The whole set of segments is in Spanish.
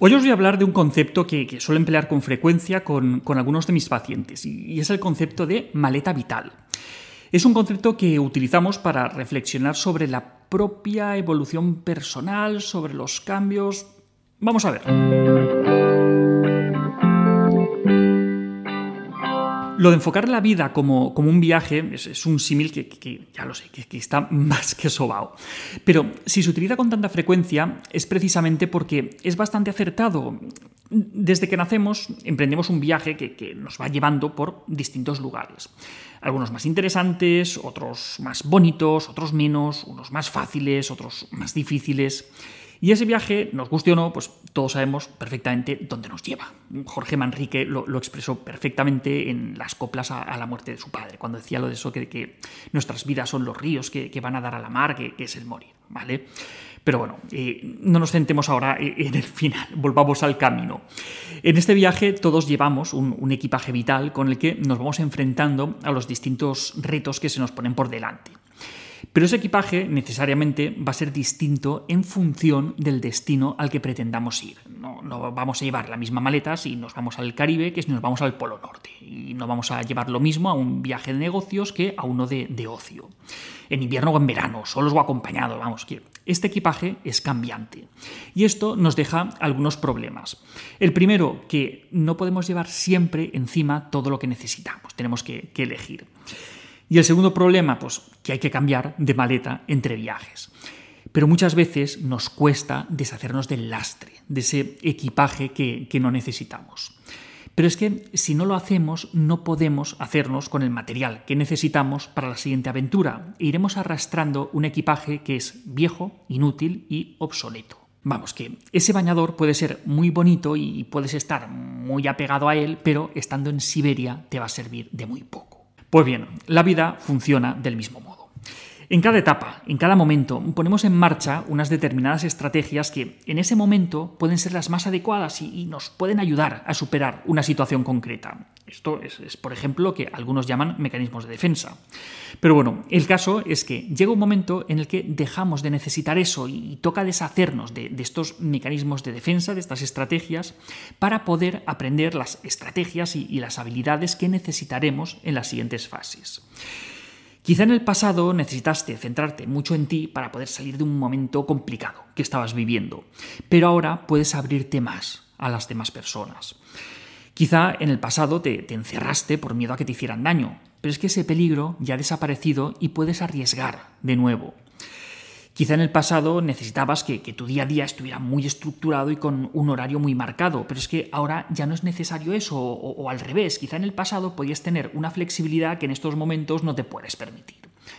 Hoy os voy a hablar de un concepto que, que suelo emplear con frecuencia con, con algunos de mis pacientes y es el concepto de maleta vital. Es un concepto que utilizamos para reflexionar sobre la propia evolución personal, sobre los cambios. Vamos a ver. Lo de enfocar la vida como, un viaje es, un símil que, ya lo sé, que, está más que sobao. Pero si se utiliza con tanta frecuencia es precisamente porque es bastante acertado. Desde que nacemos emprendemos un viaje que nos va llevando por distintos lugares. Algunos más interesantes, otros más bonitos, otros menos, unos más fáciles, otros más difíciles. Y ese viaje, nos guste o no, pues todos sabemos perfectamente dónde nos lleva. Jorge Manrique lo, expresó perfectamente en las coplas a, la muerte de su padre, cuando decía lo de eso que, que nuestras vidas son los ríos que, van a dar a la mar, que, es el morir, ¿vale? Pero bueno, eh, no nos centremos ahora en el final, volvamos al camino. En este viaje todos llevamos un, equipaje vital con el que nos vamos enfrentando a los distintos retos que se nos ponen por delante. Pero ese equipaje necesariamente va a ser distinto en función del destino al que pretendamos ir. No, vamos a llevar la misma maleta si nos vamos al Caribe que si nos vamos al Polo Norte. Y no vamos a llevar lo mismo a un viaje de negocios que a uno de, ocio. En invierno o en verano, solos o acompañados, vamos, que este equipaje es cambiante. Y esto nos deja algunos problemas. El primero, que no podemos llevar siempre encima todo lo que necesitamos. Tenemos que elegir. Y el segundo problema, pues que hay que cambiar de maleta entre viajes. Pero muchas veces nos cuesta deshacernos del lastre, de ese equipaje que, no necesitamos. Pero es que si no lo hacemos, no podemos hacernos con el material que necesitamos para la siguiente aventura. E iremos arrastrando un equipaje que es viejo, inútil y obsoleto. Vamos, que ese bañador puede ser muy bonito y puedes estar muy apegado a él, pero estando en Siberia te va a servir de muy poco. Pues bien, la vida funciona del mismo modo. En cada etapa, en cada momento, ponemos en marcha unas determinadas estrategias que en ese momento pueden ser las más adecuadas y, nos pueden ayudar a superar una situación concreta. Esto es, por ejemplo, lo que algunos llaman mecanismos de defensa. Pero bueno, el caso es que llega un momento en el que dejamos de necesitar eso y toca deshacernos de, estos mecanismos de defensa, de estas estrategias, para poder aprender las estrategias y las habilidades que necesitaremos en las siguientes fases. Quizá en el pasado necesitaste centrarte mucho en ti para poder salir de un momento complicado que estabas viviendo, pero ahora puedes abrirte más a las demás personas. Quizá en el pasado te, encerraste por miedo a que te hicieran daño, pero es que ese peligro ya ha desaparecido y puedes arriesgar de nuevo. Quizá en el pasado necesitabas que, tu día a día estuviera muy estructurado y con un horario muy marcado, pero es que ahora ya no es necesario eso, o, al revés, quizá en el pasado podías tener una flexibilidad que en estos momentos no te puedes permitir,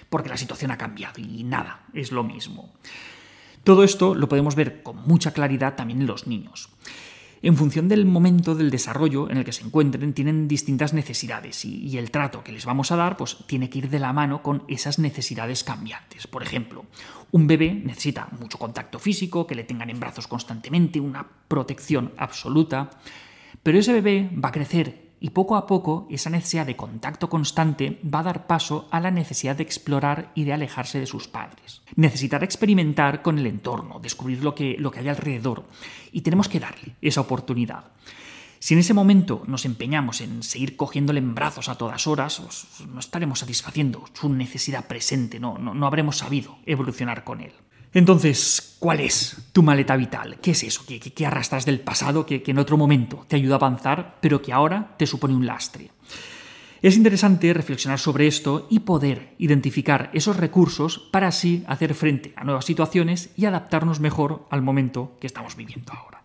porque la situación ha cambiado y nada, es lo mismo. Todo esto lo podemos ver con mucha claridad también en los niños en función del momento del desarrollo en el que se encuentren, tienen distintas necesidades y, el trato que les vamos a dar pues, tiene que ir de la mano con esas necesidades cambiantes. Por ejemplo, un bebé necesita mucho contacto físico, que le tengan en brazos constantemente, una protección absoluta, pero ese bebé va a crecer y poco a poco esa necesidad de contacto constante va a dar paso a la necesidad de explorar y de alejarse de sus padres. Necesitará experimentar con el entorno, descubrir lo que, lo que hay alrededor y tenemos que darle esa oportunidad. Si en ese momento nos empeñamos en seguir cogiéndole en brazos a todas horas, pues no estaremos satisfaciendo su necesidad presente, no, no, no habremos sabido evolucionar con él. Entonces, ¿cuál es tu maleta vital? ¿Qué es eso? ¿Qué, arrastras del pasado que, que en otro momento te ayuda a avanzar, pero que ahora te supone un lastre? Es interesante reflexionar sobre esto y poder identificar esos recursos para así hacer frente a nuevas situaciones y adaptarnos mejor al momento que estamos viviendo ahora.